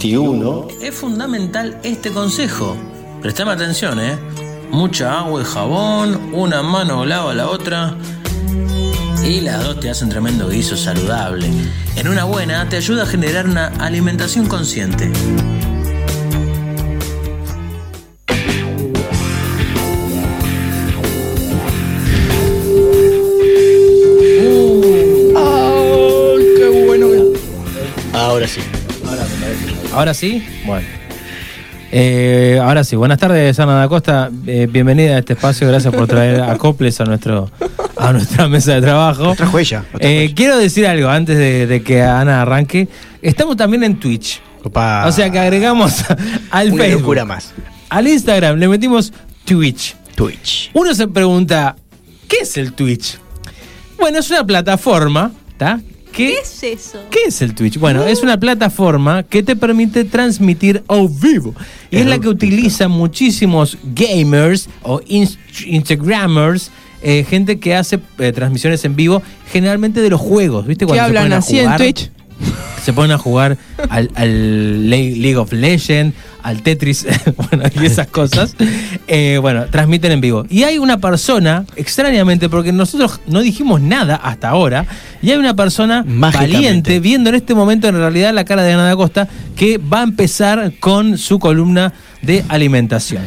2021 es fundamental este consejo. Prestame atención, ¿eh? Mucha agua y jabón, una mano lava la otra. Y las dos te hacen tremendo guiso saludable. En una buena te ayuda a generar una alimentación consciente. Ahora sí, bueno. Eh, ahora sí, buenas tardes, Ana da Costa. Eh, bienvenida a este espacio. Gracias por traer acoples a nuestro a nuestra mesa de trabajo. Otra huella. otra Eh, quiero decir algo antes de, de que Ana arranque. Estamos también en Twitch. Opa. O sea que agregamos al Una Facebook, locura más. al Instagram, le metimos Twitch. Twitch. Uno se pregunta, ¿qué es el Twitch? Bueno, es una plataforma, ¿está? ¿Qué es eso? ¿Qué es el Twitch? Bueno, es una plataforma que te permite transmitir a vivo. Y es la que utilizan muchísimos gamers o inst- Instagrammers, eh, gente que hace eh, transmisiones en vivo, generalmente de los juegos. ¿Viste? ¿Qué Cuando se hablan ponen a así en jugar, Twitch? Se ponen a jugar al, al Le- League of Legends, al Tetris, bueno, y esas cosas. Eh, bueno, transmiten en vivo. Y hay una persona, extrañamente, porque nosotros no dijimos nada hasta ahora, y hay una persona valiente viendo en este momento en realidad la cara de Ana da Costa que va a empezar con su columna de alimentación.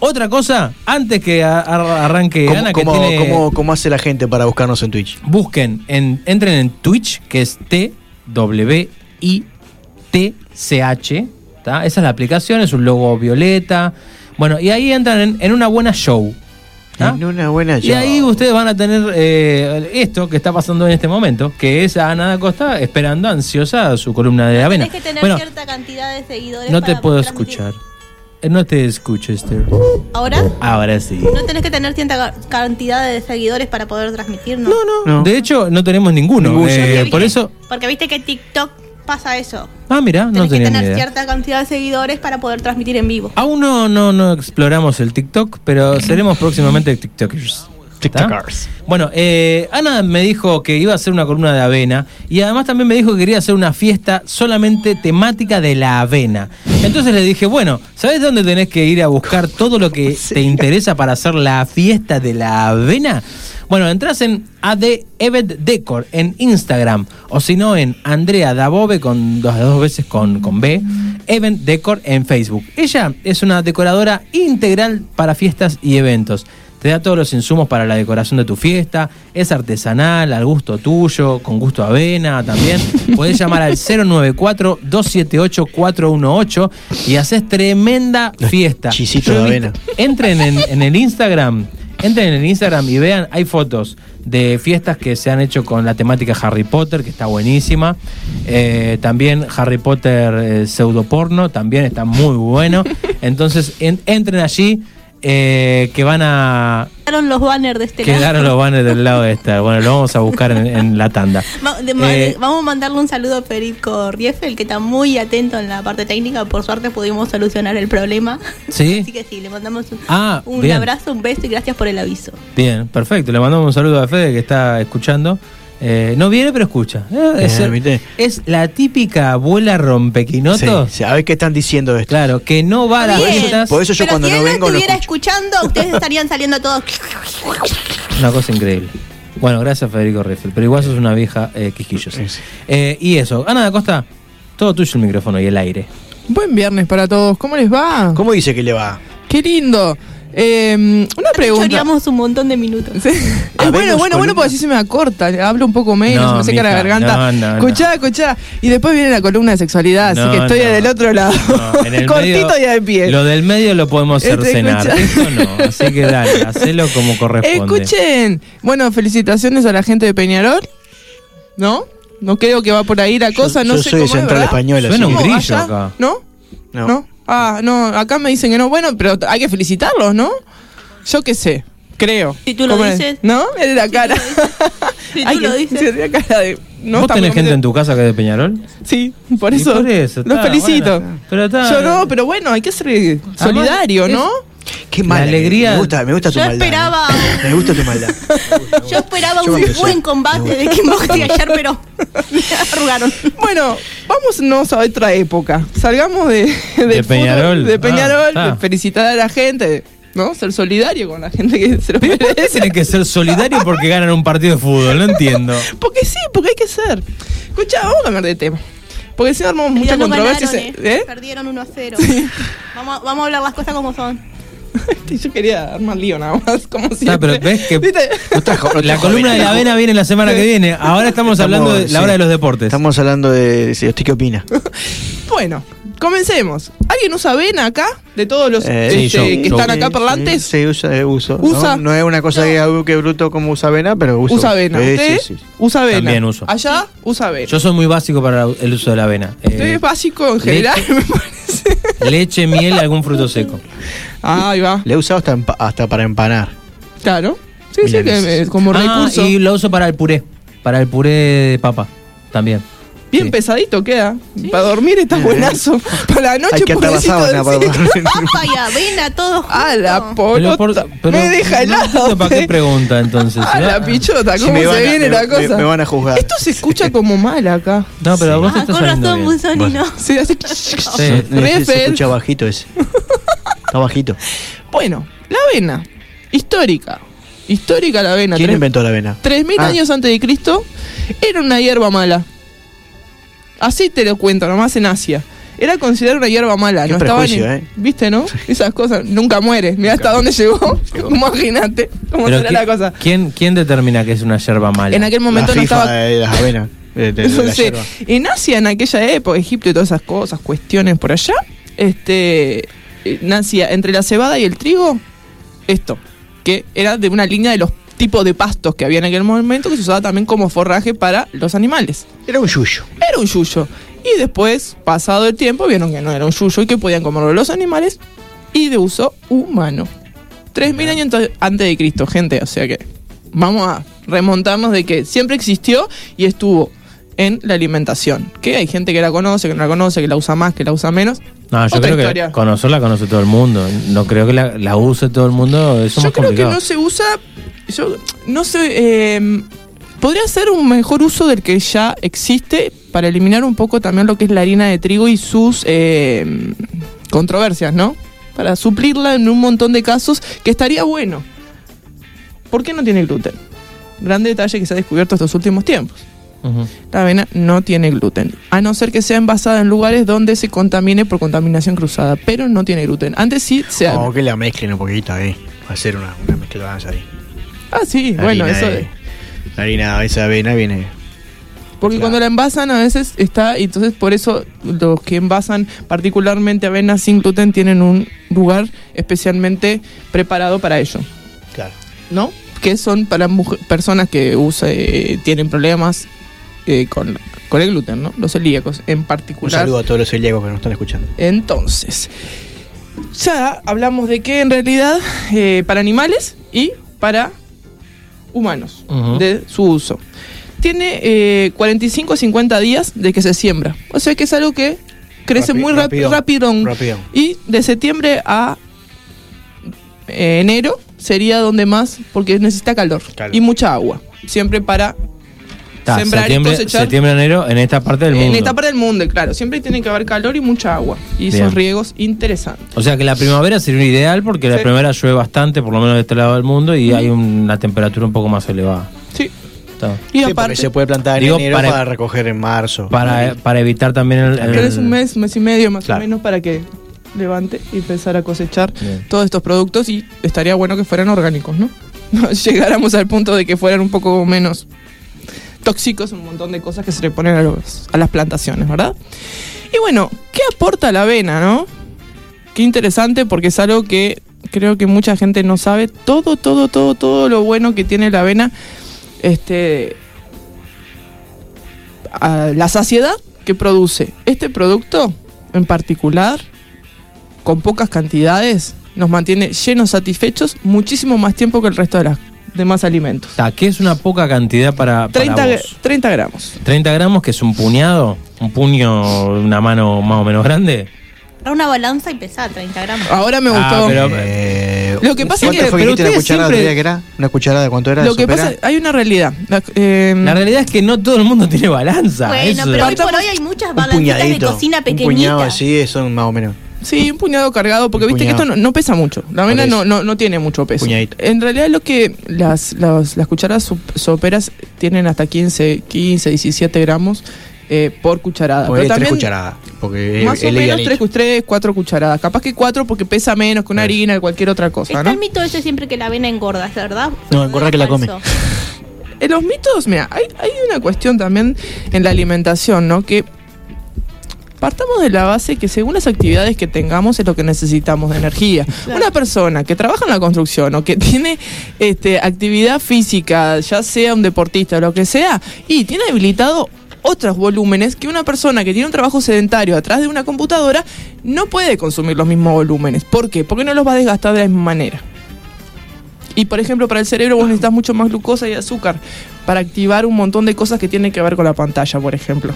Otra cosa, antes que arranque ¿Cómo, Ana, que cómo- tiene- cómo- cómo hace la gente para buscarnos en Twitch? busquen, en, entren en Twitch, que es T W I T C H, ¿tá? Esa es la aplicación, es un logo violeta. Bueno, y ahí entran en, en una buena show. ¿tá? En una buena Y ahí ustedes van a tener eh, esto que está pasando en este momento, que es a Ana Costa esperando ansiosa su columna de avena. Tienes que tener Bueno, cierta cantidad de seguidores. no te para puedo transmitir. escuchar. Eh, No te escucho, Esther. ¿Ahora? Ahora sí. No tenés que tener cierta ca- cantidad de seguidores para poder transmitir, ¿no? No, no. De hecho, no tenemos ninguno. Ninguno. Eh, Porque por viste- eso. Porque viste que TikTok pasa eso. Ah, mira, no Tenés que tenía ni tener idea. cierta cantidad de seguidores para poder transmitir en vivo. Aún no, no, no exploramos el TikTok, pero seremos próximamente TikTokers. TikTokers. Bueno, eh, Ana me dijo que iba a hacer una columna de avena y además también me dijo que quería hacer una fiesta solamente temática de la avena. Entonces le dije, bueno, ¿sabes dónde tenés que ir a buscar todo lo que te interesa para hacer la fiesta de la avena? Bueno, entras en AD Event Decor en Instagram o si no en Andrea Dabove con dos, dos veces con, con B, Event Decor en Facebook. Ella es una decoradora integral para fiestas y eventos. Te da todos los insumos para la decoración de tu fiesta, es artesanal, al gusto tuyo, con gusto a avena también. Podés llamar al 094-278-418 y haces tremenda fiesta. he de avena. Entren en, en el Instagram, entren en el Instagram y vean, hay fotos de fiestas que se han hecho con la temática Harry Potter, que está buenísima. Eh, también Harry Potter eh, pseudoporno, también está muy bueno. Entonces, en- entren allí. Eh, que van a Quedaron los banners de este quedaron lado. los banners del lado de esta. Bueno, lo vamos a buscar en, en la tanda. Va- de- ma- Eh, vamos a mandarle un saludo a Federico Rieffel, que está muy atento en la parte técnica. Por suerte pudimos solucionar el problema. ¿Sí? Así que sí, le mandamos un, Ah, un abrazo, un beso y gracias por el aviso. Bien, perfecto. Le mandamos un saludo a Fede que está escuchando. Eh, no viene, pero escucha. Eh, es, ¿viste? es la típica abuela Sí, rompequinotos. sí, a ver qué están diciendo esto. Claro, que no va a las Bien. fiestas. Por eso yo Pero cuando si no vengo estuviera escuchando, ustedes estarían saliendo todos. Una cosa increíble. Bueno, gracias Federico Riffel, pero igual sos una vieja eh, quisquillosa. Eh, y eso, Ana da Costa, todo tuyo el micrófono y el aire. Buen viernes para todos. ¿Cómo les va? ¿Cómo dice que le va? Qué lindo. Eh, una pregunta. Un montón de minutos. Sí. Ah, Es bueno, ¿vemos bueno, bueno, porque así se me acorta. Hablo un poco menos, No, me seca la garganta. no, no, no. escuchá, escuchá. Y después viene la columna de sexualidad, No, así que estoy no. del otro lado. No, en el Cortito medio- y de pie. Lo del medio lo podemos Este, cercenar. Esto no, así que dale, hacelo como corresponde. Escuchen. Bueno, felicitaciones a la gente de Peñarol. ¿No? No creo que va por ahí la cosa, yo no sé soy cómo es, Central ¿verdad? Española. Suena así un grillo acá. ¿No? No. ¿No? Ah, no, acá me dicen que no. Bueno, pero hay que felicitarlos, ¿no? Yo qué sé, creo. Si tú lo dices. ¿No? Es de la cara. Si tú lo dices. sí, es de la cara de. ¿no? ¿Vos tenés gente en tu casa que es de Peñarol? Sí, por eso. por eso, Los felicito. bueno, pero está- Yo no, pero bueno, hay que ser solidario, Además, ¿no? Qué mala. La alegría- Me gusta, me gusta tu Yo maldad. esperaba- ¿eh? Me gusta tu maldad. Yo esperaba Yo un buen combate de Kim Boxy ayer, pero me arrugaron. Bueno, vámonos a otra época. Salgamos de, del De Peñarol. fútbol, de Peñarol, Ah, ah. de felicitar a la gente, ¿no? Ser solidario con la gente que se lo ¿Por qué merece. tienen que ser solidarios porque ganan un partido de fútbol? No entiendo. Porque sí, porque hay que ser. Escucha, vamos a cambiar de tema. Porque si no armamos mucha no controversia. ganaron, se- ¿eh? Perdieron 1 a 0. Vamos, a- vamos a hablar las cosas como son. Yo quería armar lío nada más, como siempre. Ah, pero ves que- La columna de la avena viene la semana que viene. Ahora estamos, hablando de la sí. hora de los deportes. Estamos hablando de. ¿Usted qué opina? Bueno, comencemos. ¿Alguien usa avena acá? De todos los Eh, este, sí, yo- que yo- están acá parlantes. Sí, sí, usa, eh, uso. ¿Usa? No, no es una cosa que, que bruto como usa avena, pero uso. Usa avena. ¿Usted? sí, sí. Usa avena. También uso. Allá usa avena. Yo soy muy básico para el uso de la avena. Eh, Usted es básico en general, me parece. leche, miel, algún fruto seco. Ah, ahí va. Le he usado hasta, empa- hasta para empanar. Claro. Sí, sí, que eh, como Ah, recurso. y lo uso para el puré. Para el puré de papa. También. Bien Sí. pesadito queda. Para dormir está buenazo. Para la noche, Hay que pobrecito sábana para dormir. Papa y avena, todo junto. Ah, la Pero polota. por- pero me deja no helado. entiendo ¿Para qué eh. pregunta entonces? Ah, la pichota, Si ¿cómo me se a- viene me- la cosa? me van a juzgar. Esto se escucha como mal acá. No, pero a vos te Ah, está con saliendo razón, bien. Busoni, ¿no? Sí. Sí. Se, se escucha bajito ese. Está bajito. Bueno, la avena. Histórica. Histórica la avena. ¿Quién Tres- inventó la avena? 3000 Ah. años antes de Cristo era una hierba mala. Así te lo cuento, nomás en Asia. Era considerada una hierba mala. Qué no estaba ni, ¿eh? ¿Viste, no? Esas cosas nunca muere. Mira hasta dónde llegó. Imagínate cómo Pero será ¿qui- la cosa. ¿quién, ¿Quién determina que es una yerba mala? En aquel momento la no estaba. de las avenas. De, de- de la Sí. yerba. En Asia, en aquella época, Egipto y todas esas cosas, cuestiones por allá, este eh, nacía entre la cebada y el trigo esto, que era de una línea de los tipos de pastos que había en aquel momento que se usaba también como forraje para los animales. Era un yuyo. Era un yuyo. Y después, pasado el tiempo, vieron que no era un yuyo y que podían comerlo los animales y de uso humano. 3.000 años antes de Cristo, gente. O sea que vamos a remontarnos de que siempre existió y estuvo en la alimentación. Que hay gente que la conoce, que no la conoce, que la usa más, que la usa menos. No, yo Otra creo historia. que conocerla conoce todo el mundo. No creo que la, la use todo el mundo. Eso es Yo más creo complicado. que no se usa. Yo no sé. eh, podría ser un mejor uso del que ya existe para eliminar un poco también lo que es la harina de trigo y sus eh, controversias, ¿no? Para suplirla en un montón de casos que estaría bueno. ¿Por qué no tiene gluten? Gran detalle que se ha descubierto estos últimos tiempos. La avena no tiene gluten, a no ser que sea envasada en lugares donde se contamine por contaminación cruzada, pero no tiene gluten. Antes sí se... O que la mezclen un poquito ahí. Ser una, una mezclanza ahí. Ah, sí, La bueno, eso... de- La harina esa avena viene. Porque Claro. cuando la envasan a veces está, y entonces por eso los que envasan particularmente avena sin gluten tienen un lugar especialmente preparado para ello, Claro. ¿no? Que son para mujer- personas que usa, eh, tienen problemas eh, con, con el gluten, ¿no? Los celíacos en Un particular. saludo a todos los celíacos que nos están escuchando. Entonces, ya hablamos de que en realidad eh, para animales y para humanos, de su uso. Tiene eh, 45 a 50 días de que se siembra. O sea que es algo que crece Rapi- muy rápido. rapidón. Rápido. Rapidón. Y de septiembre a eh, enero sería donde más, porque necesita calor, Calor. y mucha agua. Siempre para Sembrar septiembre, y cosechar. septiembre, enero, en esta parte del mundo. En esta parte del mundo, claro. Siempre tiene que haber calor y mucha agua. Y Bien. esos riegos interesantes. O sea que la primavera sería ideal porque la primavera llueve bastante, por lo menos de este lado del mundo, y hay una temperatura un poco más elevada. Sí. Y Sí, aparte, se puede plantar en Digo, enero para- para, recoger en marzo. Para, para evitar también el. el- un mes, mes y medio más Claro. o menos para que levante y empezar a cosechar Bien. todos estos productos y estaría bueno que fueran orgánicos. No llegáramos al punto de que fueran un poco menos tóxicos, un montón de cosas que se le ponen a, los- a las plantaciones, ¿verdad? Y bueno, ¿qué aporta la avena, no? Qué interesante porque es algo que creo que mucha gente no sabe. Todo, todo, todo, todo lo bueno que tiene la avena, este, la saciedad que produce este producto en particular, con pocas cantidades, nos mantiene llenos, satisfechos, muchísimo más tiempo que el resto de los demás alimentos. Está, ¿Qué es una poca cantidad para, para 30, gra- vos? 30 gramos. 30 gramos, que es un puñado, un puño, una mano más o menos grande. Era una balanza y pesaba 30 gramos. Ahora me Ah, gustó. pero- Eh, Lo que pasa es ¿cuánto que- fue pero dijiste una ustedes cucharada siempre- que era? ¿Una cucharada cuánto era? de Lo que pasa, hay una realidad. La, eh, La realidad es que no todo el mundo tiene balanza. Bueno, eso. pero hoy por hoy hay muchas un balancitas de cocina Un puñado pequeñitas. así son más o menos. Sí, un puñado cargado, porque Un viste que esto no, no pesa mucho. La avena no, no, no tiene mucho peso. Puñadito. En realidad lo que las, las, las cucharadas soperas tienen hasta 15, 15 17 gramos eh, por cucharada. Pero tres también cucharadas. Porque más o menos. 3, 3, 4 cucharadas. Capaz que 4 porque pesa menos que una harina o cualquier otra cosa, Está ¿no? el mito ese siempre que la avena engorda, ¿es verdad? No, engorda que la come. En los mitos, mira, hay, hay una cuestión también en la alimentación, ¿no? Que partamos de la base que según las actividades que tengamos es lo que necesitamos de energía. Claro. Una persona que trabaja en la construcción o que tiene este, actividad física, ya sea un deportista o lo que sea, y tiene habilitado otros volúmenes que una persona que tiene un trabajo sedentario atrás de una computadora no puede consumir los mismos volúmenes. ¿Por qué? Porque no los va a desgastar de la misma manera. Y por ejemplo, para el cerebro vos necesitas mucho más glucosa y azúcar para activar un montón de cosas que tienen que ver con la pantalla, por ejemplo.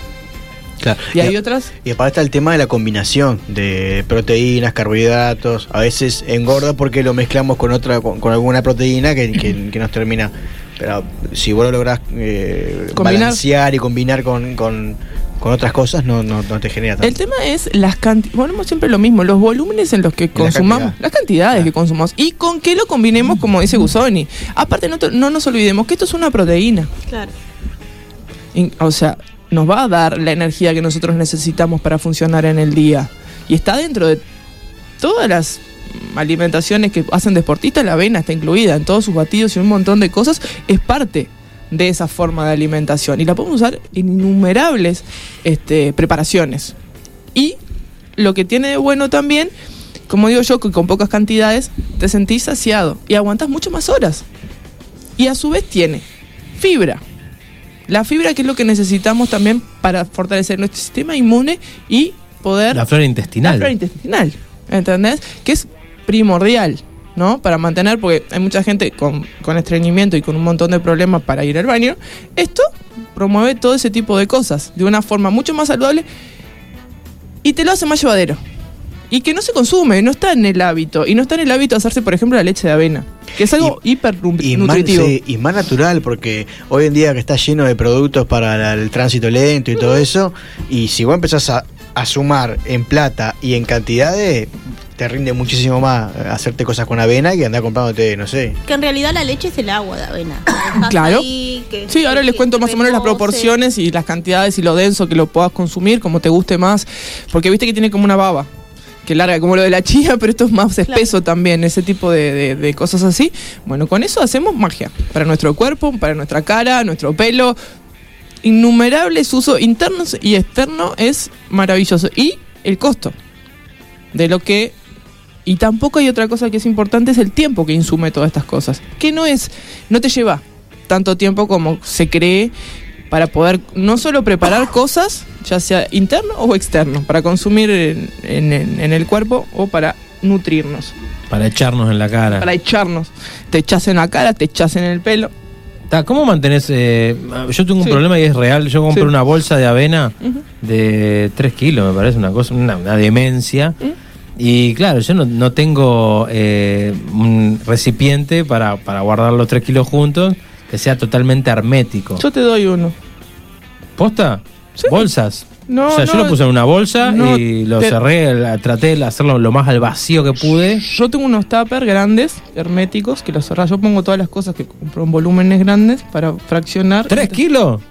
Claro. Y hay Y- otras. Y aparte está el tema de la combinación de proteínas, carbohidratos. A veces engorda porque lo mezclamos con otra, con, con alguna proteína que, que- que nos termina. Pero si vos lo lográs eh, balancear y combinar con, con- con otras cosas, no, no, no te genera tanto. El tema es las cantidades. Volvemos siempre lo mismo, los volúmenes en los que consumamos, cantidad. las cantidades que consumamos y con qué lo combinemos, como dice Gusoni. Aparte, no, te- no nos olvidemos que esto es una proteína. Claro. O sea, nos va a dar la energía que nosotros necesitamos para funcionar en el día. Y está dentro de todas las alimentaciones que hacen deportistas, la avena está incluida en todos sus batidos y un montón de cosas. Es parte de esa forma de alimentación. Y la podemos usar en innumerables este, preparaciones. Y lo que tiene de bueno también, como digo yo, que con pocas cantidades te sentís saciado y aguantas mucho más horas. Y a su vez tiene fibra. La fibra que es lo que necesitamos también para fortalecer nuestro sistema inmune y poder... La flora intestinal. La flora intestinal, ¿entendés? Que es primordial, ¿no? Para mantener, porque hay mucha gente con, con estreñimiento y con un montón de problemas para ir al baño. Esto promueve todo ese tipo de cosas de una forma mucho más saludable y te lo hace más llevadero. Y que no se consume, no está en el hábito. Y no está en el hábito de hacerse, por ejemplo, la leche de avena, que es algo hiper Y más, sí, y más natural, porque hoy en día que está lleno de productos para la- el tránsito lento y todo eso, y si vos empezás a, a sumar en plata y en cantidades, te rinde muchísimo más hacerte cosas con avena que andar comprándote, no sé. Que en realidad la leche es el agua de avena. Claro. ahí, que- Sí, ahora que- les cuento más o menos las proporciones y las cantidades y lo denso que lo puedas consumir, como te guste más. Porque viste que tiene como una baba, que larga como lo de la chía, pero esto es más espeso también, ese tipo de, de- de cosas así. Bueno, con eso hacemos magia para nuestro cuerpo, para nuestra cara, nuestro pelo. Innumerables usos internos y externos es maravilloso. Y el costo de lo que y tampoco hay otra cosa que es importante, es el tiempo que insume todas estas cosas. Que no es, no te lleva tanto tiempo como se cree para poder no solo preparar cosas, ya sea interno o externo, para consumir en, en- en- en el cuerpo o para nutrirnos, Para echarnos en la cara. para echarnos. Te echas en la cara, te echas en el pelo. ¿Cómo mantenés? eh, yo tengo un Sí. problema y es real. Yo compré Sí. una bolsa de avena de 3 kilos, me parece una cosa, una, una demencia. Y claro, yo no, no tengo eh, un recipiente para, para guardar los 3 kilos juntos que sea totalmente hermético. Yo te doy uno. ¿Posta? Sí. ¿Bolsas? No, o sea, yo lo puse en una bolsa no, y lo te- cerré, la- traté de hacerlo lo más al vacío que pude. Yo tengo unos tuppers grandes, herméticos, que los cerrás. Yo pongo todas las cosas que compro en volúmenes grandes para fraccionar. ¿Tres kilos?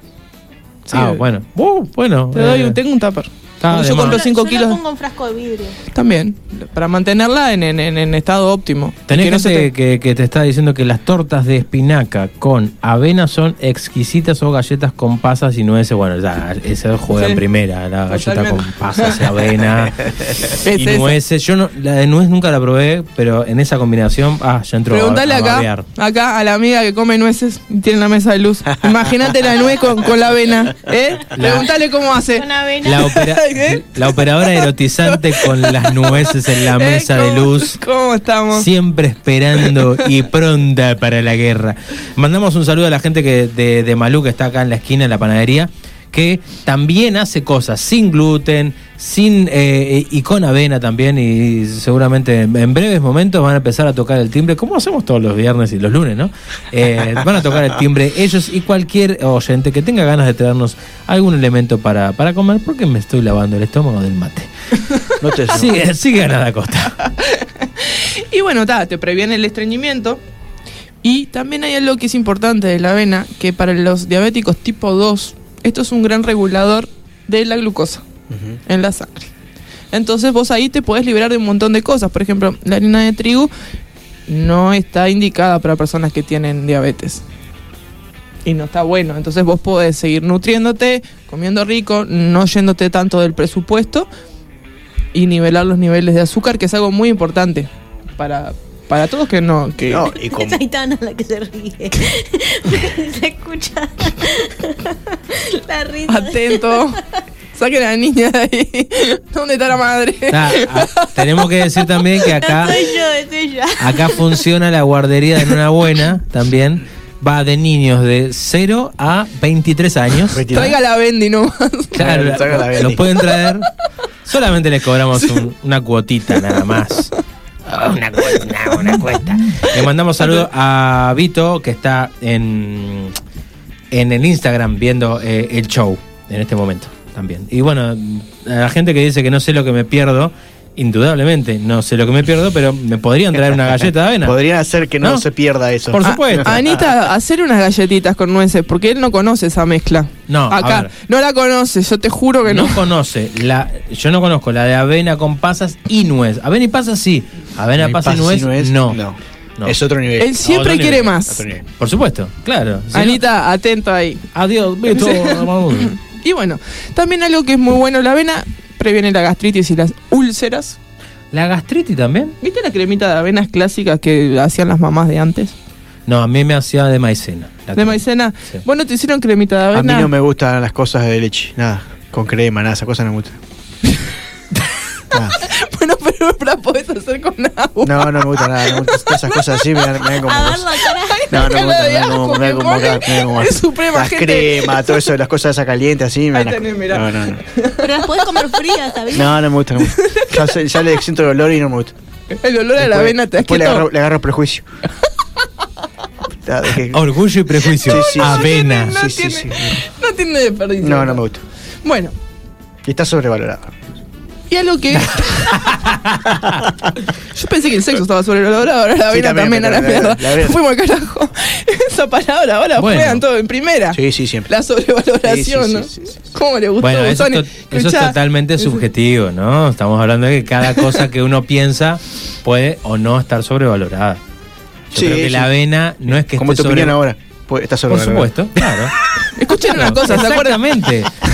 Sí, ah, bueno. Uh, bueno. Te doy, eh, un- tengo un tupper. Está Yo. Yo- cinco yo kilos. lo pongo en frasco de vidrio. También, para mantenerla en, en- en- en estado óptimo. Tenés Que no te- que, que te está diciendo que las tortas de espinaca con avena son exquisitas o galletas con pasas y nueces. Bueno, ya, ese juega Sí. en primera, la galleta con pasas y avena Es y esa. nueces. Yo no, la de nuez nunca la probé, pero en esa combinación, ah, ya entró a- Preguntale a, acá, babear. acá a la amiga que come nueces y tiene la mesa de luz. Imagínate la nuez con, con la avena. ¿eh? Preguntale cómo hace. Con avena. La, la operadora erotizante con las nueces en la ¿Eh? mesa de ¿Cómo- luz. ¿Cómo estamos? Siempre esperando y pronta para la guerra. Mandamos un saludo a la gente que de, de Malú, que está acá en la esquina de la panadería, que también hace cosas sin gluten, sin eh, y con avena también y seguramente en breves momentos van a empezar a tocar el timbre, como hacemos todos los viernes y los lunes, ¿no? Eh, van a tocar el timbre ellos y cualquier oyente que tenga ganas de traernos algún elemento para, para comer, porque me estoy lavando el estómago del mate. No te Sigue, sigue a nada costa. Y bueno, ta, te previene el estreñimiento. Y también hay algo que es importante de la avena, que para los diabéticos tipo 2, esto es un gran regulador de la glucosa en la sangre. Entonces vos ahí te podés liberar de un montón de cosas. Por ejemplo, la harina de trigo no está indicada para personas que tienen diabetes. Y no está bueno. Entonces vos podés seguir nutriéndote, comiendo rico, no yéndote tanto del presupuesto y nivelar los niveles de azúcar, que es algo muy importante para, para todos que no... Que, No, y Es como, Aitana la que se ríe. se escucha la risa. Atento. Saquen a la niña de ahí. ¿Dónde está la madre? Ah, tenemos que decir también que acá, Soy yo, soy yo. acá funciona la guardería de una buena también. Va de niños de 0 a 23 años. Traiga la Bendy nomás. Claro, Traiga la lo Benny. pueden traer. Solamente les cobramos un- una cuotita nada más. Ah, Una cuota, una cuota. Le mandamos saludos a Vito, que está en, en el Instagram viendo eh, el show en este momento también. Y bueno, a la gente que dice que no sé lo que me pierdo, indudablemente no sé lo que me pierdo, pero me podrían traer una galleta de avena. podrían hacer que no, ¿No? se pierda eso. Por supuesto. A- Anita, hacer unas galletitas con nueces, porque él no conoce esa mezcla. No, a Acá, ver. no la conoce, yo te juro que no. no conoce la yo no conozco la de avena con pasas y nuez avena y pasas sí avena Ni pasas y nuez, y no. no. No. Es otro nivel. Él siempre quiere nivel, más. Por supuesto claro Si no- Anita, atento ahí. adiós Beto Y bueno, también algo que es muy bueno, la avena previene la gastritis y las úlceras. la gastritis también ¿Viste la cremita de avenas clásicas que hacían las mamás de antes? no a mí me hacía de maicena la De crema. maicena. Sí. Bueno, te hicieron cremita de A avena. mí no me gustan las cosas de leche, nada. Con crema, nada, esas cosas no me gustan. Pero la podés hacer con agua. No, no me gusta nada. No me todas esas cosas así me dan, me dan como. A ver cosas. la cara. No, no me gusta, de me dan como, me dan como, el Suprema, las gente. crema, todo eso, las cosas esas calientes así. Me dan tenés. No, no, no. Pero las podés comer frías, ¿sabías? No, no me gusta, no me gusta. Ya, sé- ya le siento el olor y no me gusta. El olor a la Después- avena te Después le agarro, le agarro prejuicio. Ah, orgullo y prejuicio Sí, sí, avena No Sí, sí, tiene, sí. no tiene desperdicio. No, no me gusta. Bueno, Y está sobrevalorado. Y algo que. Yo pensé que el sexo estaba sobrevalorado, ahora la avena también, también, a la mierda. la Fuimos al carajo. Esa palabra ahora Bueno. juegan todo en primera. Sí, sí, siempre. La sobrevaloración, Sí, sí, ¿no? sí, sí, sí. ¿Cómo le gustó? bueno eso, to- eso es totalmente subjetivo no estamos hablando de que cada cosa que uno piensa puede o no estar sobrevalorada yo Sí, creo que sí. la avena no es que esté tu opinión sobre- ahora. Pues está por sobrevalorado. supuesto claro Escuchen una cosa, ¿se acuerdan?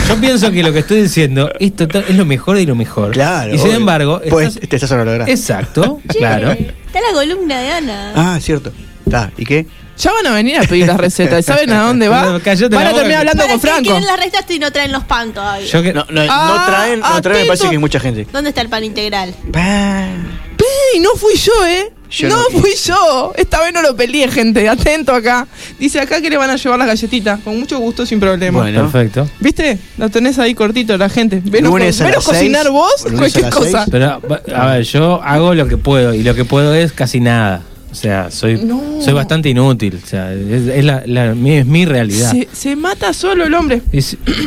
Yo pienso que lo que estoy diciendo es, total- es lo mejor de lo mejor. Claro. Y sin obvio. embargo, Pues estás- te está sobrevalorado. exacto, Che, claro. Está la columna de Ana. Ah, cierto. Está. ¿Y qué? Ya van a venir a pedir las recetas. ¿Saben a dónde va? No, cállate Van la a boca. terminar hablando ¿Para con qué Franco. quieren las rectas y no traen los pan todavía? Yo que, No, no, Ah, no traen, no traen, me parece atento. que es mucha gente. ¿Dónde está el pan integral? Pa. ¡Ey! No fui yo, ¿eh? Yo no, no fui yo. Esta vez no lo peleé, gente. Atento acá. Dice acá que le van a llevar las galletitas. Con mucho gusto, sin problema. Bueno. perfecto. ¿Viste? Lo tenés ahí cortito la gente. Venos, Lunes a venos las cocinar seis, vos, lunes a cualquier las cosa. seis. Pero, a ver, yo hago lo que puedo y lo que puedo es casi nada. O sea, soy, No. soy bastante inútil. O sea, es, es la, es mi realidad. Se, se mata solo el hombre.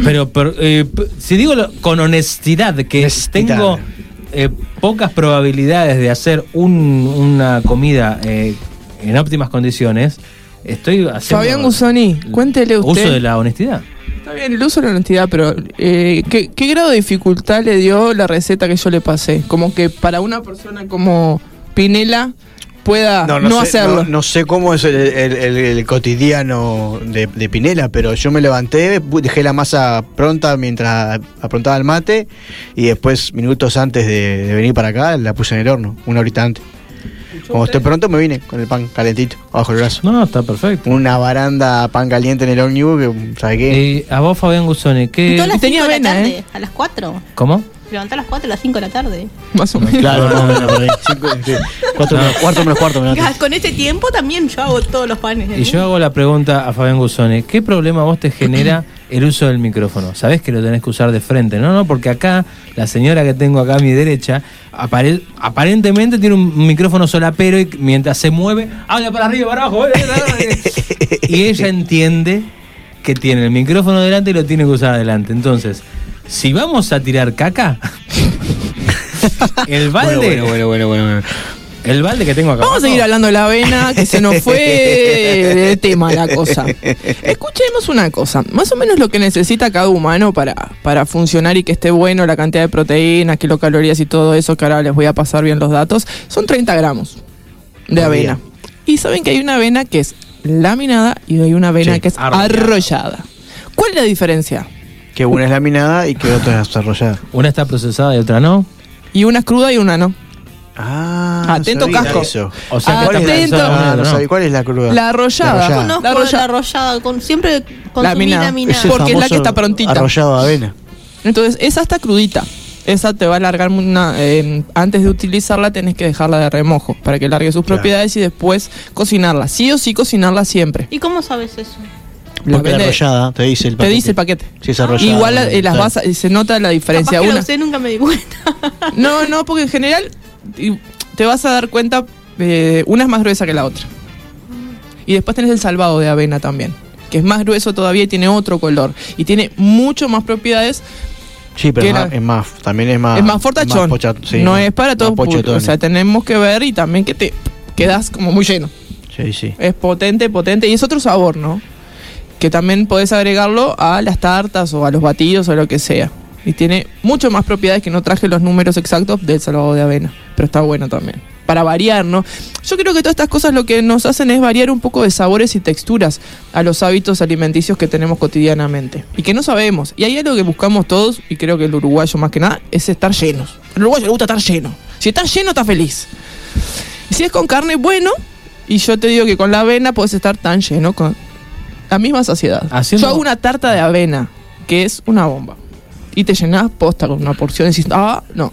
Pero pero, eh, si digo lo- con honestidad que Honestidad. tengo eh, pocas probabilidades de hacer un- una comida eh, en óptimas condiciones, estoy haciendo Fabián Gusoni, cuéntele usted. uso de la honestidad. Está bien, el uso de la honestidad, pero eh, ¿qué, qué grado de dificultad le dio la receta que yo le pasé? Como que para una persona como Pinela pueda no, sé, hacerlo. No, no sé cómo es el, el- el- el cotidiano de, de Pinela, pero yo me levanté, dejé la masa pronta mientras aprontaba el mate y después, minutos antes de, de venir para acá, la puse en el horno, una horita antes. Como esté pronto, me vine con el pan calentito, abajo el brazo. No, está perfecto. Una baranda pan caliente en el ómnibus, que, ¿sabe qué? Eh, a vos, Fabián Gusoni, ¿qué, Todas las tenía de la tarde, ¿eh? a las 4. ¿cómo? Levantar a las 4 a las 5 de la tarde. Más o menos. Claro, no, no, por ahí. Cinco, sí. Cuatro menos cuarto menos cuarto. me levanto. Con ese tiempo también yo hago todos los panes. ¿eh? Y yo hago la pregunta a Fabián Guzone, ¿qué problema a vos te genera el uso del micrófono? Sabés que lo tenés que usar de frente, ¿no? no Porque acá, la señora que tengo acá a mi derecha, apare- aparentemente tiene un micrófono solapero y mientras se mueve, habla para arriba, para abajo. eh, eh, eh. y ella entiende que tiene el micrófono delante y lo tiene que usar adelante. Entonces, si vamos a tirar caca, el balde, Bueno, bueno, bueno, bueno, bueno. el balde que tengo acá. Vamos a seguir hablando de la avena, que se nos fue de tema la cosa. Escuchemos una cosa, más o menos lo que necesita cada humano para, para funcionar y que esté bueno, la cantidad de proteínas, kilocalorías y todo eso, que ahora les voy a pasar bien los datos, son 30 gramos de avena. Y saben que hay una avena que es laminada y hay una avena Sí, que es arrollada. arrollada. ¿Cuál es la diferencia? Que una es laminada y que otra es desarrollada. Una está procesada y otra no. Y una es cruda y una no. Ah, Atento, sabía casco. eso. O sea, que ¿Cuál es la- Atento. Ah, no no. sabía. ¿Cuál es la cruda? La arrollada. La arrollada. Conozco La la arrollada. arrollada, con, siempre consumí Laminada. laminada. Es el Porque es la que está prontita. Arrollado de avena. Entonces, esa está crudita. Esa te va a alargar una, eh, antes de utilizarla tenés que dejarla de remojo para que largue sus Claro. propiedades y después cocinarla. Sí o sí cocinarla siempre. ¿Y cómo sabes eso? La Porque la vende- arrollada te dice el te paquete. dice el paquete. Si es arrollada. Igual eh, las vas a- se nota la diferencia. Capaz que Una, usé, nunca me di cuenta. no, no, porque en general te vas a dar cuenta, eh, una es más gruesa que la otra. Y después tenés el salvado de avena también, que es más grueso todavía y tiene otro color. Y tiene mucho más propiedades Sí, pero es más, la- es más, también es más. es más fortachón. pocha- sí, no es para todos. O sea, tenemos que ver y también que te quedas como muy lleno. sí, sí. Es potente, potente. Y es otro sabor, ¿no? Que también podés agregarlo a las tartas o a los batidos o lo que sea. Y tiene mucho más propiedades que no traje los números exactos del salvado de avena. Pero está bueno también. Para variar, ¿no? Yo creo que todas estas cosas lo que nos hacen es variar un poco de sabores y texturas a los hábitos alimenticios que tenemos cotidianamente. Y que no sabemos. Y hay algo que buscamos todos, y creo que el uruguayo más que nada, es estar llenos. Al uruguayo le gusta estar lleno. Si está lleno, está feliz. Si es con carne, bueno. Y yo te digo que con la avena puedes estar tan lleno la misma saciedad. Haciendo- Yo hago una tarta de avena, que es una bomba. Y te llenas posta con una porción y decís, ah, no,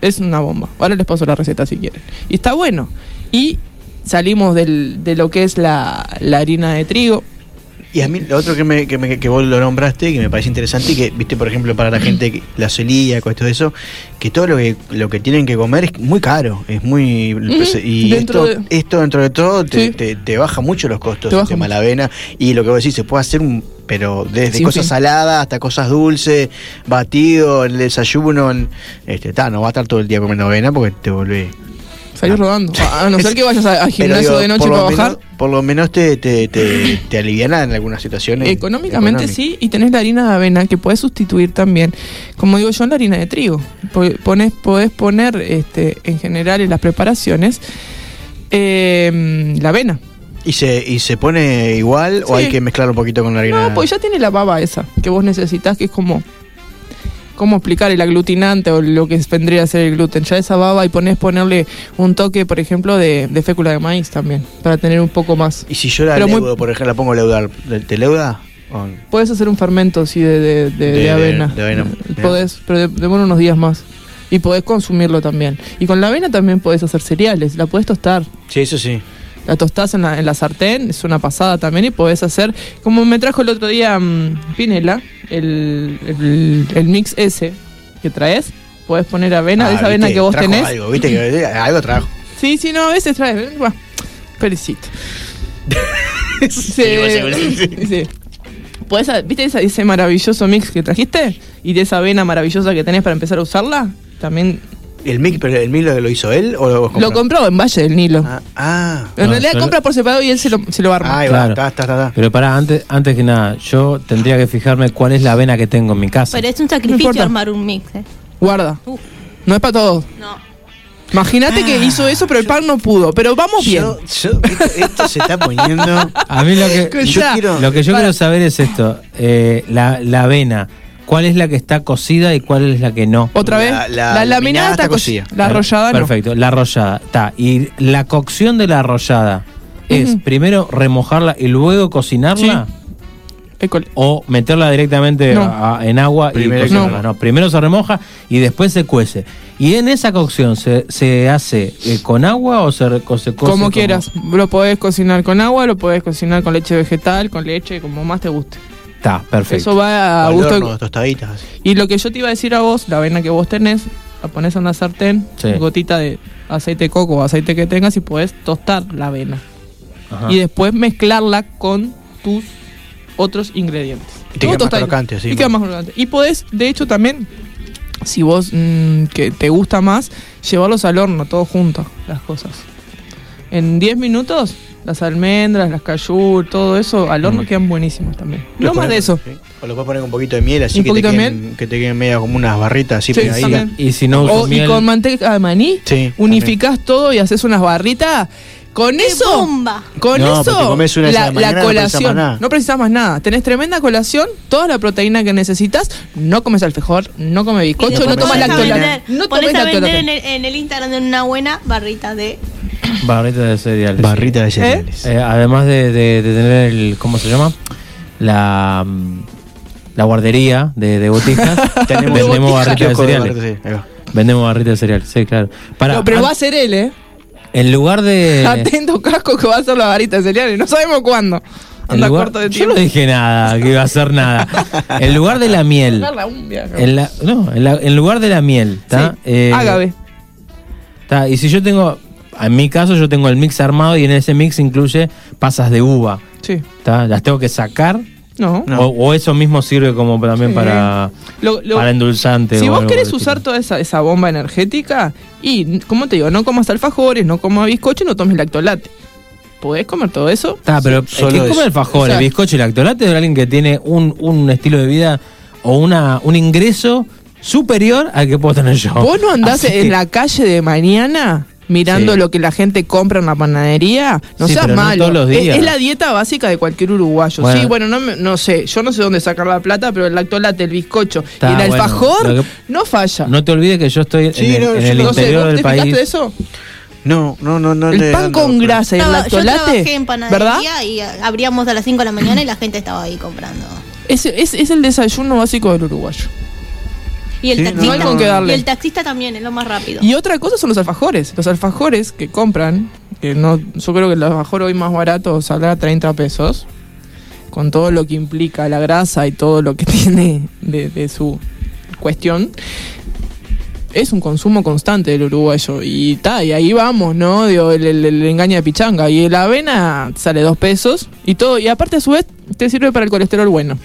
es una bomba. Ahora les paso la receta si quieren. Y está bueno. Y salimos del- de lo que es la, la harina de trigo. Y a mí, lo otro que, me, que, me- que vos lo nombraste, que me parece interesante, y que, viste, por ejemplo, para la gente, que- la celíaca, esto de eso, que todo lo que, lo que tienen que comer es muy caro, es muy... Y Dentro esto, de- esto, dentro de todo, te, Sí. te- te baja mucho los costos Te el baja tema de la avena, y lo que vos decís, se puede hacer un... Pero desde Sin cosas fin. saladas hasta cosas dulces, batido, el desayuno, este, ta, no va a estar todo el día comiendo avena porque te volvés... Salís rodando. A no ser que vayas a- al Pero gimnasio digo, de noche para bajar. menos- por lo menos te, te, te, te en algunas situaciones. Económicamente sí, y tenés la harina de avena que puedes sustituir también, como digo yo, en la harina de trigo. Po- Pones, podés poner este, en general en las preparaciones eh, la avena. ¿Y se, ¿Y se pone igual o hay que mezclar un poquito con la harina? No, pues ya tiene la baba esa que vos necesitas, que es como. ¿Cómo explicar el aglutinante o lo que vendría a ser el gluten? Ya esa baba y pones ponerle un toque, por ejemplo, de, de fécula de maíz también, para tener un poco más. ¿Y si yo la Pero muy- leudo, por ejemplo, la pongo leudar, ¿te leuda? O- Puedes hacer un fermento, sí, de, de, de- avena. de avena, bien. Podés, pero de- demora unos días más. Y podés consumirlo también. Y con la avena también podés hacer cereales, la podés tostar. Sí, eso sí. La tostás en la, en la sartén, es una pasada también. Y podés hacer, como me trajo el otro día mm, Pinela, el, el, el mix ese que traes. Podés poner avena, de Ah, esa avena viste, que vos tenés. Algo, ¿viste? Que, algo trajo. Sí, sí, no, a veces traes. Bueno, felicito. sí, sí, sí. Podés ¿Viste esa- ese maravilloso mix que trajiste? Y de esa avena maravillosa que tenés para empezar a usarla. También ¿El mic, pero el mic lo, hizo él o lo vos lo compró en Valle del Nilo. Ah, ah. en No, realidad compra por separado y él se lo, se lo arma. Ahí va, Claro. está, está, está. Pero para antes, antes que nada, yo tendría que fijarme cuál es la avena que tengo en mi casa. Pero es un sacrificio armar un mix, ¿eh? Guarda. Uh. No es para todos. No. Imagínate que hizo eso, pero el pan no pudo. Pero vamos bien. Yo, yo- esto, esto se está poniendo. A mí lo que, yo quiero. lo que yo Para- quiero saber es esto, eh, la, la avena, ¿cuál es la que está cocida y cuál es la que no? Otra La- vez. la La, laminada laminada está cocida. cocida. La arrollada no. Perfecto, la arrollada. Está. Y la cocción de la arrollada es primero remojarla y luego cocinarla. O meterla directamente No. a- a- en agua Primero y cocinarla. No. primero se remoja y después se cuece. Y en esa cocción se, se hace eh, con agua o se, re- o se cose como quieras. Lo podés cocinar con agua, lo podés cocinar con leche vegetal, con leche, como más te guste. Está, perfecto. Eso va a Al gusto. horno, tostaditas. así. Y lo que yo te iba a decir a vos, la avena que vos tenés, la pones en una sartén, Sí. gotita de aceite de coco o aceite que tengas y podés tostar la avena. Ajá. Y después mezclarla con tus otros ingredientes. Y te queda más tostadito. crocante, así, Y queda más. más crocante. Y podés, de hecho, también, si vos mm, que te gusta más, llevarlos al horno, todo junto, las cosas. En 10 minutos, las almendras, las cayú, todo eso, al horno Mm. quedan buenísimas también. No más de eso. sí. O lo puedes poner con un poquito de miel, así Un que te, poquito de queden, que te queden media como unas barritas así Sí, pegaditas. Y si no O- y miel, con manteca de maní, Sí, unificás todo y haces unas barritas. Con ¡Qué eso, bomba! con No, eso, comes una de la, la mañana, no colación. más nada. No precisas más nada. Tenés tremenda colación, toda la proteína que necesitas. No comes alfajor, no comes bizcocho, no tomas lactolate. vender- No tomes a vender en lactolate. el, en el Instagram de una buena barrita de barrita de cereales. Barrita de cereales. Eh, además de, de- de tener el, ¿cómo se llama? La, mm, la guardería de, de. Tenemos vendemos barritas de cereales. sí. Vendemos barritas de cereales, sí, claro. Para, No, pero va a ser él, ¿eh? en lugar de... Atento, casco, que va a ser la varita de cereales. No sabemos cuándo. en Anda lugar- corto de yo no dije nada, que iba a hacer nada. En lugar de la miel. En la- no, en, la- en lugar de la miel, ¿está? Sí, Eh, Ágave. está, Y si yo tengo, en mi caso yo tengo el mix armado y en ese mix incluye pasas de uva, Sí. ¿está? Las tengo que sacar No. O, o eso mismo sirve como también Sí. para, Lo- lo- para endulzante. Si o vos querés usar toda esa, esa bomba energética, y como te digo, no comas alfajores, no comas bizcocho, no tomes lactolate. ¿Podés comer todo eso? Está, pero el solo eso. come alfajores, Exacto. bizcocho y lactolate es alguien que tiene un, un estilo de vida o una un ingreso superior al que puedo tener yo. ¿Vos no andás Así en que- la calle de mañana mirando Sí. lo que la gente compra en la panadería? No Sí, seas pero no malo. todos los Es- días. Es, la dieta básica de cualquier uruguayo. Bueno. Sí, bueno, no, me- no sé, yo no sé dónde sacar la plata, pero el lactolate, el bizcocho Está, y el bueno, alfajor que- no falla. No te olvides que yo estoy Sí, en el, no, en yo el no No sé, interior ¿vos del te país. de eso? No, no, no, no. el le- pan con no. grasa y el yo lactolate, trabajé en ¿verdad? panadería y abríamos a las 5 de la mañana y la gente estaba ahí comprando. Es, es, es el desayuno básico del uruguayo. Y el, Sí, taxista, no hay con qué darle. y el taxista también es lo más rápido. Y otra cosa son los alfajores. Los alfajores que compran, que no, yo creo que el alfajor hoy más barato saldrá 30 pesos, con todo lo que implica la grasa y todo lo que tiene de, de su cuestión. Es un consumo constante del uruguayo. Y ta, y ahí vamos, ¿no? Digo, el, el, el engaño de pichanga. Y la avena sale 2 pesos. Y todo. Y aparte, a su vez, te sirve para el colesterol bueno.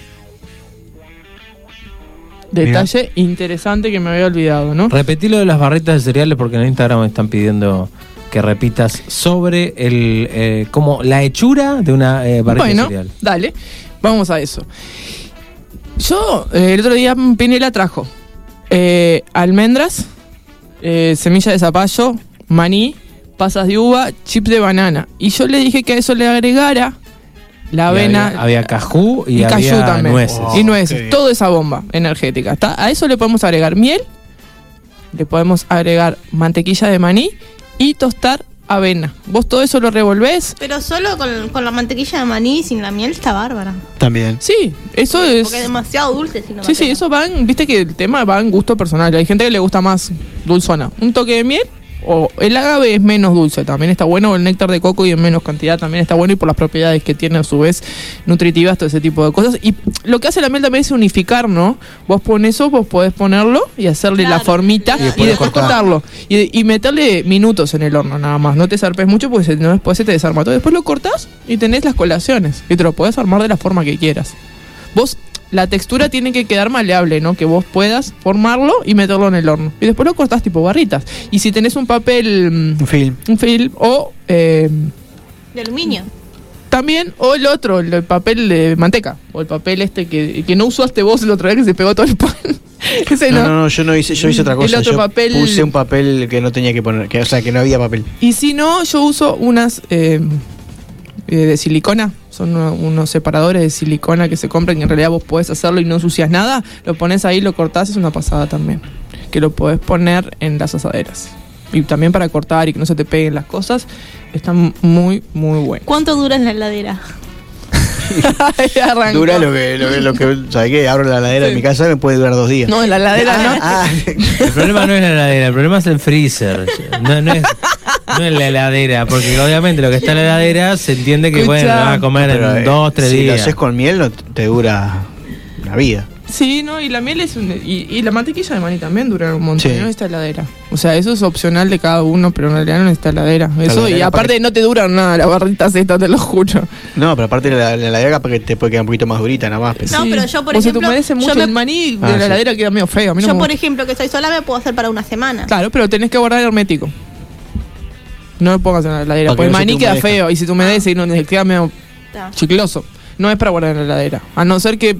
Detalle interesante que me había olvidado, ¿no? Repetí lo de las barritas de cereales porque en Instagram me están pidiendo que repitas sobre el eh, como la hechura de una eh, barrita bueno, de cereal. dale, vamos a eso. Yo eh, el otro día Pinela trajo almendras, semilla de zapallo, maní, pasas de uva, chips de banana. Y yo le dije que a eso le agregara la Y avena. Había, había cajú y, y había también. nueces. Oh, y nueces, toda esa bomba energética. ¿está? A eso le podemos agregar miel, le podemos agregar mantequilla de maní y tostar avena. Vos todo eso lo revolvés. Pero solo con, con la mantequilla de maní sin la miel está bárbara. También. Sí, eso es. Porque es demasiado dulce si no Sí, sí, eso va en, viste que el tema va en gusto personal. Hay gente que le gusta más dulzona. Un toque de miel o el agave es menos dulce, también está bueno. O el néctar de coco y en menos cantidad también está bueno y por las propiedades que tiene a su vez nutritivas, todo ese tipo de cosas. Y lo que hace la miel también es unificar, ¿no? Vos pones eso, vos podés ponerlo y hacerle la Claro, formita y y después después, cortar. cortarlo. Y, y meterle minutos en el horno nada más. No te zarpes mucho porque no, después se te desarma todo. Después lo cortás y tenés las colaciones y te lo podés armar de la forma que quieras. Vos, la textura tiene que quedar maleable, ¿no? Que vos puedas formarlo y meterlo en el horno. Y después lo cortás tipo barritas. Y si tenés un papel, Un film. mm, un film o eh, De aluminio. también, o el otro, el papel de manteca. O el papel este que, que no usaste vos el otro día que se pegó todo el pan. Ese No, no. no, no, yo no hice, yo hice otra El cosa. otro yo papel- puse un papel que no tenía que poner, que, o sea, que no había papel. Y si no, yo uso unas eh, eh, de silicona. Son uno- unos separadores de silicona que se compran y en realidad vos podés hacerlo y no ensucias nada. Lo pones ahí, lo cortás, es una pasada también. Que lo podés poner en las asaderas. Y también para cortar y que no se te peguen las cosas. Está muy, muy bueno. ¿Cuánto dura en la heladera? Dura lo que, lo que, lo que ¿sabes qué? Abro la heladera de mi casa me puede durar dos días. No, en la ladera no. Ah, El problema no es la heladera, el problema es el freezer. No, no es, no es la heladera, porque obviamente lo que está en la heladera se entiende que bueno, lo a comer pero, en dos, tres si lo días. haces con miel no te dura una vida. Sí, no, y la miel es un, y, y la mantequilla de maní también dura un montón, Sí. no necesita heladera. O sea, eso es opcional de cada uno, pero en realidad no necesita heladera. Eso, y aparte que- no te duran nada las barritas estas, te lo juro. No, pero aparte la, la heladera para que te puede quedar un poquito más durita nada más. pero- No, Sí. pero yo, por o te ejemplo, humedece yo mucho me- el maní, Ah, de la sí. heladera queda medio feo. A mí no Yo, me por ejemplo, que soy sola, me puedo hacer para una semana. Claro, pero tenés que guardar hermético. No lo pongas en la heladera, porque el no maní queda feo y si te humedece y no te queda medio chicloso. No es para guardar en la heladera. A no ser que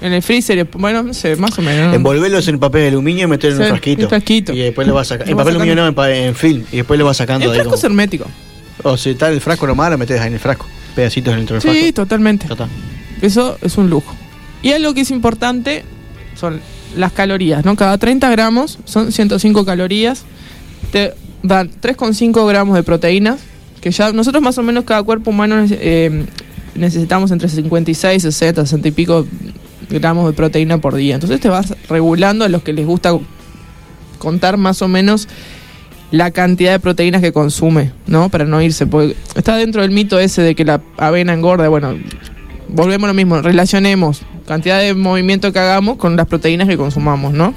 en el freezer, bueno, no sé, más o menos. Envolverlos en papel de aluminio y meterlo en Sí, un frasquito. un frasquito. Y después lo vas sacando. En papel de aluminio no, en, film. Y después lo vas sacando El de ahí. frasco es hermético. O si está el frasco nomás, lo metes ahí en el frasco. Pedacitos dentro del Sí, frasco. totalmente. Ya está. Eso es un lujo. Y algo que es importante son las calorías, ¿no? Cada 30 gramos son 105 calorías. Te dan 3,5 gramos de proteínas, que ya nosotros más o menos cada cuerpo humano eh, necesitamos entre 56, 60, 60 y pico gramos de proteína por día. Entonces te vas regulando a los que les gusta contar más o menos la cantidad de proteínas que consume, ¿no? Para no irse, está dentro del mito ese de que la avena engorda, bueno, volvemos a lo mismo, relacionemos cantidad de movimiento que hagamos con las proteínas que consumamos, ¿no?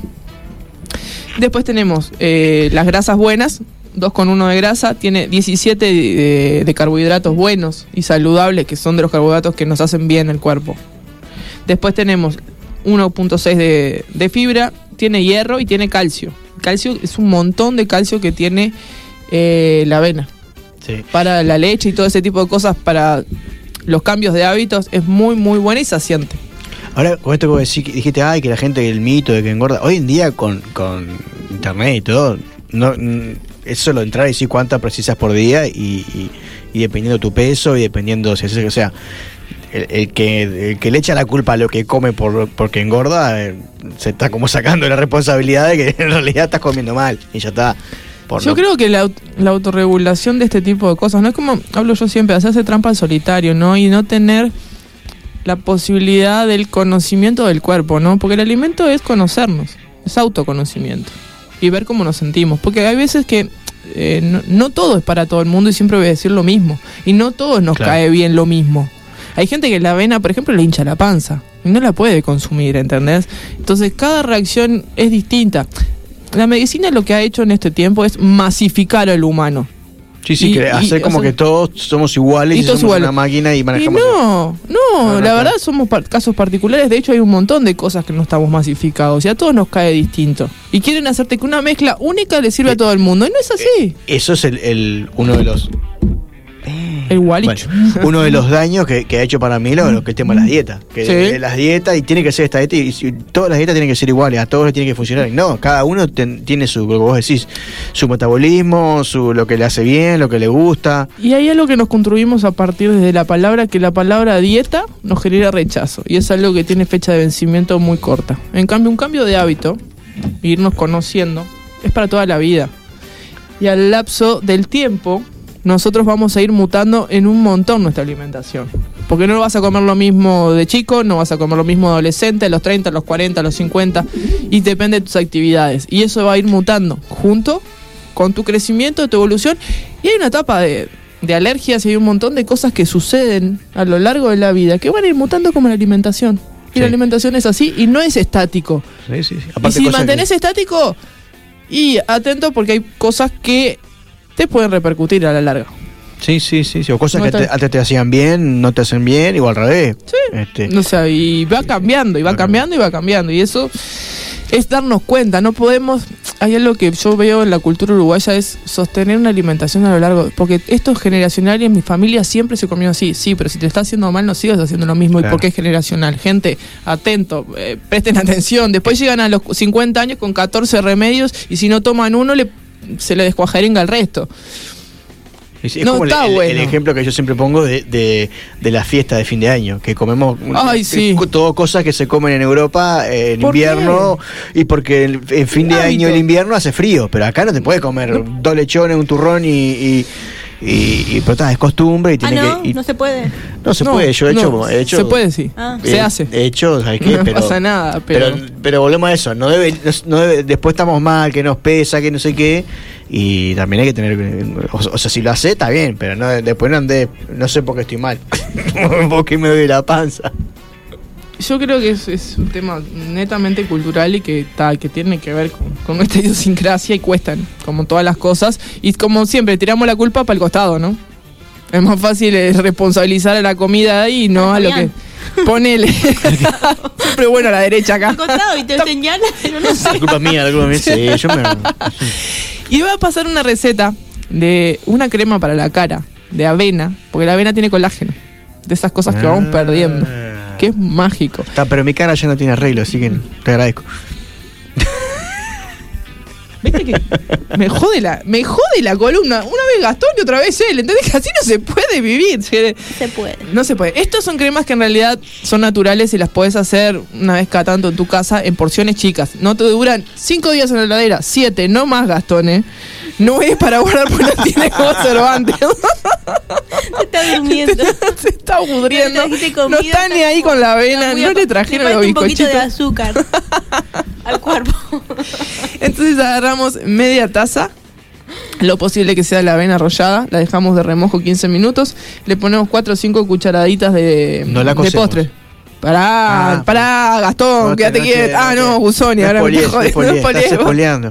Después tenemos eh, las grasas buenas, 2,1 de grasa, tiene 17 de, de carbohidratos buenos y saludables, que son de los carbohidratos que nos hacen bien el cuerpo. Después tenemos 1.6 de, de fibra, tiene hierro y tiene calcio. Calcio es un montón de calcio que tiene eh, la avena Sí. para la leche y todo ese tipo de cosas para los cambios de hábitos es muy muy buena y saciante. Ahora, con esto que dijiste, ay, que la gente, el mito de que engorda. Hoy en día, con, con internet y todo, no, es solo entrar y decir cuántas precisas por día y, y- y dependiendo de tu peso y dependiendo, si haces, o sea, el, el que, el que le echa la culpa a lo que come por, porque engorda, eh, se está como sacando la responsabilidad de que en realidad estás comiendo mal y ya está. Por yo no- creo que la, la autorregulación de este tipo de cosas, no es como hablo yo siempre, hacerse trampa al solitario, ¿no? Y no tener la posibilidad del conocimiento del cuerpo, ¿no? Porque el alimento es conocernos, es autoconocimiento y ver cómo nos sentimos. Porque hay veces que eh, no, no todo es para todo el mundo y siempre voy a decir lo mismo. Y no todos nos Claro. cae bien lo mismo. Hay gente que la avena, por ejemplo, le hincha la panza y no la puede consumir, ¿entendés? Entonces cada reacción es distinta. La medicina lo que ha hecho en este tiempo es masificar al humano. Sí, sí, y- que y, hacer o como sea- que todos somos iguales y y, todos somos iguales. una máquina y manejamos. no, no, No, no, la no. verdad somos par- casos particulares, de hecho hay un montón de cosas que no estamos masificados y a todos nos cae distinto. Y quieren hacerte que una mezcla única le sirve a todo el mundo y no es así. Eso es el, el- uno de los El gualicho. Bueno, uno de los daños que, que ha hecho para mí lo, lo que el tema de las dietas. Que Sí. de las dietas, y tiene que ser esta dieta, y, todas las dietas tienen que ser iguales, a todos les tiene que funcionar. No, cada uno ten- tiene su, lo que vos decís, su metabolismo, su, lo que le hace bien, lo que le gusta. Y hay algo que nos construimos a partir de la palabra, que la palabra dieta nos genera rechazo. Y es algo que tiene fecha de vencimiento muy corta. En cambio, un cambio de hábito, irnos conociendo, es para toda la vida. Y al lapso del tiempo, nosotros vamos a ir mutando en un montón nuestra alimentación. Porque no vas a comer lo mismo de chico, no vas a comer lo mismo de adolescente, los 30, a los 40, a los 50, y depende de tus actividades. Y eso va a ir mutando junto con tu crecimiento, tu evolución. Y hay una etapa de, de alergias y hay un montón de cosas que suceden a lo largo de la vida que van a ir mutando como la alimentación. Y Sí. la alimentación es así y no es estático. Sí, sí, sí. Y si mantenés que- estático, y atento porque hay cosas que te pueden repercutir a la larga. Sí, sí, sí, sí. O cosas No que te- antes te hacían bien, no te hacen bien, o al revés. Este, O sea, y va cambiando, y va cambiando, y va cambiando. Y eso es darnos cuenta. No podemos. Hay algo que yo veo en la cultura uruguaya es sostener una alimentación a lo largo. Porque esto es generacional y en mi familia siempre se comió así. Sí, pero si te está haciendo mal, no sigas haciendo lo mismo. ¿Y Claro. por qué es generacional? Gente, atento, eh, presten atención. Después llegan a los 50 años con 14 remedios y si no toman uno, le, se le descuajaringa el resto. Es, es No, como el- está el, el bueno. ejemplo que yo siempre pongo de, de, de la fiesta de fin de año, que comemos Ay, eh, sí. co- todo cosas que se comen en Europa eh, en ¿Por invierno y porque en, en fin de año el invierno hace frío, pero acá no te puedes comer dos lechones, un turrón y, y, Y, y pero está, es costumbre y Ah, tiene no, que. y- no se puede. no se No, puede, yo he hecho. no, he hecho Se puede, sí. Ah. eh, Se hace. He hecho, ¿sabes qué? No pero, pasa nada, pero- pero. pero volvemos a eso, no debe, no, no debe, después estamos mal, que nos pesa, que no sé qué. Y también hay que tener. O, o sea, si lo hace, está bien, pero no, después no andé. No sé por qué estoy mal. porque me duele la panza. Yo creo que es, es un tema netamente cultural y que, ta, que tiene que ver con, con nuestra idiosincrasia y cuestan, como todas las cosas. Y como siempre, tiramos la culpa para el costado, ¿no? Es más fácil eh, responsabilizar a la comida ahí y no a lo que. Ponele. siempre bueno a la derecha acá. Y te señala, pero no sé. La culpa mía, la culpa mía. Sí, yo me. Y voy a pasar una receta de una crema para la cara, de avena, porque la avena tiene colágeno. De esas cosas que vamos Ah. perdiendo. Que es mágico. Está, pero mi cara ya no tiene arreglo, así que te agradezco. ¿Viste que me jode la, me jode la columna? Una vez Gastón y otra vez él. ¿Entendés? Que así no se puede vivir. Se puede. No se puede. Estos son cremas que en realidad son naturales y las puedes hacer una vez cada tanto en tu casa en porciones chicas. No te duran cinco días en la heladera, siete, no más Gastón, ¿eh? No es para guardar porque no tiene conservante. Se está durmiendo. se está. No le trajiste No comida, está ni ahí con la avena. No le trajeron los falta un poquito de bizcochitos. azúcar al cuerpo. Entonces agarramos media taza, lo posible que sea la avena arrollada, la dejamos de remojo 15 minutos, le ponemos 4 o 5 cucharaditas de, No la de cocemos. postre. Pará, Ah, pará, Gastón, No quédate no quieto. Ah, no, Gusoni, no ahora me no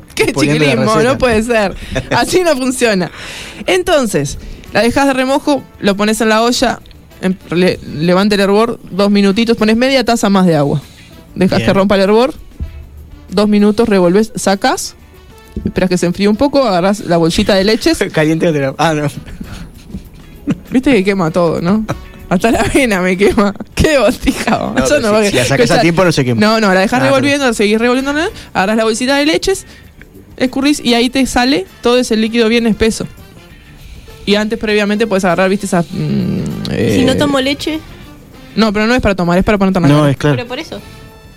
Qué chiquilismo, no puede ser. Así no funciona. Entonces, la dejas de remojo, lo pones en la olla, em- le- levanta el hervor, dos minutitos, pones media taza más de agua. Dejas que rompa el hervor, dos minutos, revolves, sacas, esperas que se enfríe un poco, agarras la bolsita de leches, Caliente te la- Ah, no. viste que quema todo, ¿no? Hasta la avena me quema. Qué botija. No, va si- a- si la sacas a tiempo no se quema. No, no, la dejas Ah, revolviendo, la seguís revolviendo, ¿no? agarras la bolsita de leches, escurrís y ahí te sale todo ese líquido bien espeso. Y antes, previamente, puedes agarrar, viste, esas. mm, eh, Si no tomo leche, No, pero no es para tomar, es para poner No, es claro. pero por eso.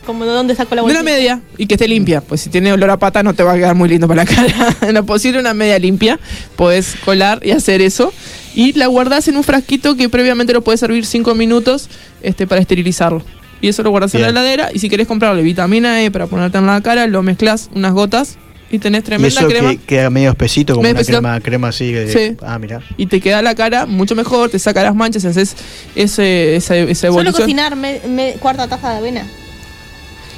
Como de dónde saco la De bolsita. una media y que esté limpia. Pues si tiene olor a pata no te va a quedar muy lindo para la cara. En lo posible una media limpia. Podés colar y hacer eso. Y la guardás en un frasquito que previamente lo puedes servir 5 minutos este, para esterilizarlo. Y eso lo guardas en la Bien. heladera. Y si querés comprarle vitamina E para ponerte en la cara, lo mezclas unas gotas y tenés Y tremenda eso crema. que queda medio espesito, como Medio una espesito. crema, crema así. de- Sí. Ah, mira. Y te queda la cara mucho mejor, te saca las manchas y haces ese, esa, esa Solo evolución. cocinar me- me- cuarta taza de avena.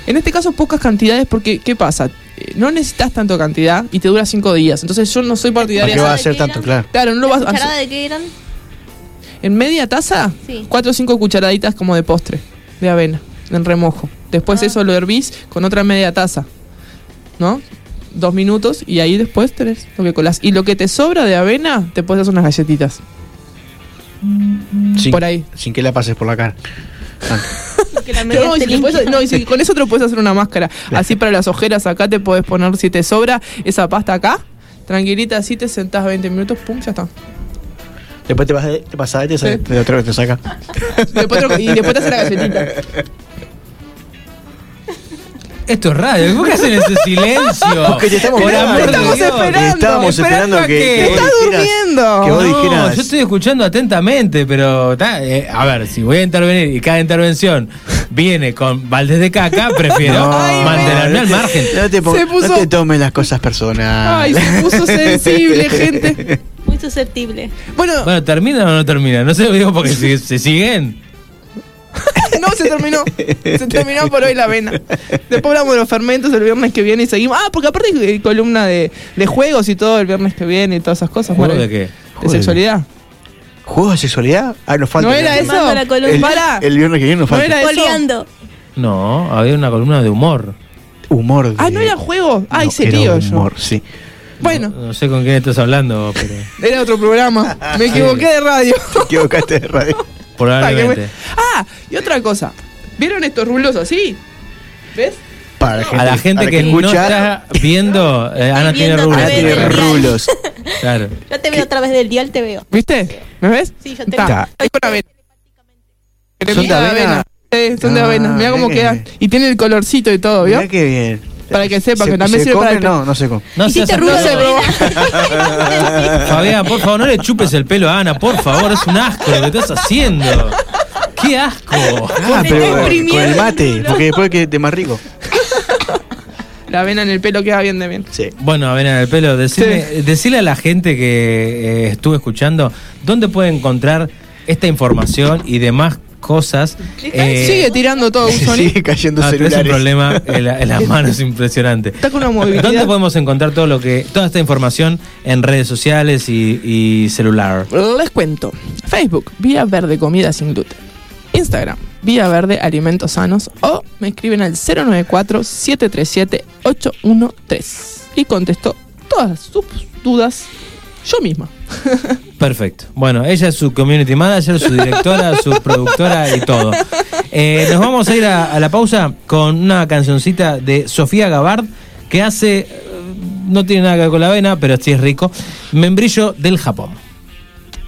En este caso pocas cantidades porque, ¿qué pasa? Eh, No necesitas tanto cantidad y te dura cinco días. Entonces yo no soy ¿Para partidaria. qué va a ¿de hacer tanto? Claro. Claro, no lo ¿La vas a cucharada de qué eran? En media taza, Sí. cuatro o cinco cucharaditas como de postre de avena, en remojo. Después Ah. eso lo hervís con otra media taza, ¿no? Dos minutos y ahí después tenés lo que colás. Y lo que te sobra de avena, te puedes hacer unas galletitas. Sin, Por ahí. Sin que la pases por la cara. Ah. Que la No, y si te puedes- no, y si con eso te lo puedes hacer una máscara. Así para las ojeras acá te puedes poner, si te sobra esa pasta acá, tranquilita, así te sentás 20 minutos, pum, ya está. Después te, vas de- te pasas y te, Sí. de otra vez te saca. Después te y después te haces la galletita. Esto es radio. ¿Por qué hacen ese silencio? Porque te estamos Por esperando. Estamos Dios. esperando. Estábamos ¿Esperando que, que vos ¡Está dijeras- durmiendo! Que vos No, dijeras. yo estoy escuchando atentamente, pero está, eh, a ver, si voy a intervenir y cada intervención viene con baldes de caca, prefiero No, mantenerme al margen. No te, Se puso- no te tomes las cosas personales. Ay, se puso sensible, gente. Muy susceptible. Bueno, Bueno, ¿termina o no termina? No sé, digo porque si se siguen. no se terminó. Se terminó por hoy la vena. Después hablamos de los fermentos el viernes que viene y seguimos. Ah, porque aparte hay columna de, de juegos y todo el viernes que viene y todas esas cosas. ¿Juego Bueno, de qué? De sexualidad. ¿Juegos de sexualidad? Ah, nos falta. ¿No era eso? La columna. el, Pará. el viernes que viene nos ¿No falta. era eso? No, había una columna de humor. Humor. de- Ah, ¿no era juego? Ay, No, se era lío yo. humor, sí. Bueno, No, no sé con quién estás hablando, pero era otro programa. Me equivoqué de radio. Te equivocaste de radio. Probablemente. Ah, y otra cosa. ¿Vieron estos rulos así? ¿Ves? Para la gente, A la gente para que, no escucha, está viendo, eh, Ana tiene rulos. Ana tiene. Claro. Yo te veo a través del dial, te veo. ¿Viste? ¿Me ves? Sí, yo te Está. veo. Ahí con avena. ¿Son de avena? Sí, son de Ah, avena. Mira cómo queda. que- Y tiene el colorcito y todo, ¿vio? Mirá qué bien. Para que sepa ¿Se- que también se sirve para el pelo. No, no se come. No asqueroso. vena. Fabián, por favor, no le chupes el pelo a Ana, por favor, es un asco lo que estás haciendo. ¡Qué asco! Ah, pero con el mate, porque después que te más rico. La avena en el pelo queda bien de bien. Sí. Bueno, a ver, en el pelo, decirle, decirle a la gente que eh, estuvo escuchando dónde puede encontrar esta información y demás cosas. eh, Sigue tirando todo un sonido. Sigue cayendo ah, tenés un celulares. problema en, la- en las manos impresionante. Está con una movilidad. ¿Dónde podemos encontrar todo lo que, toda esta información en redes sociales y, y celular? Les cuento. Facebook, Vía Verde Comida Sin Gluten. Instagram, Vía Verde Alimentos Sanos. O me escriben al 094-737-813. Y contesto todas sus dudas yo misma. Perfecto. Bueno, ella es su community manager, su directora, su productora y todo. Eh, nos vamos a ir a, a la pausa con una cancioncita de Sofía Gabard que hace, eh, no tiene nada que ver con la avena, pero sí es rico, Membrillo del Japón.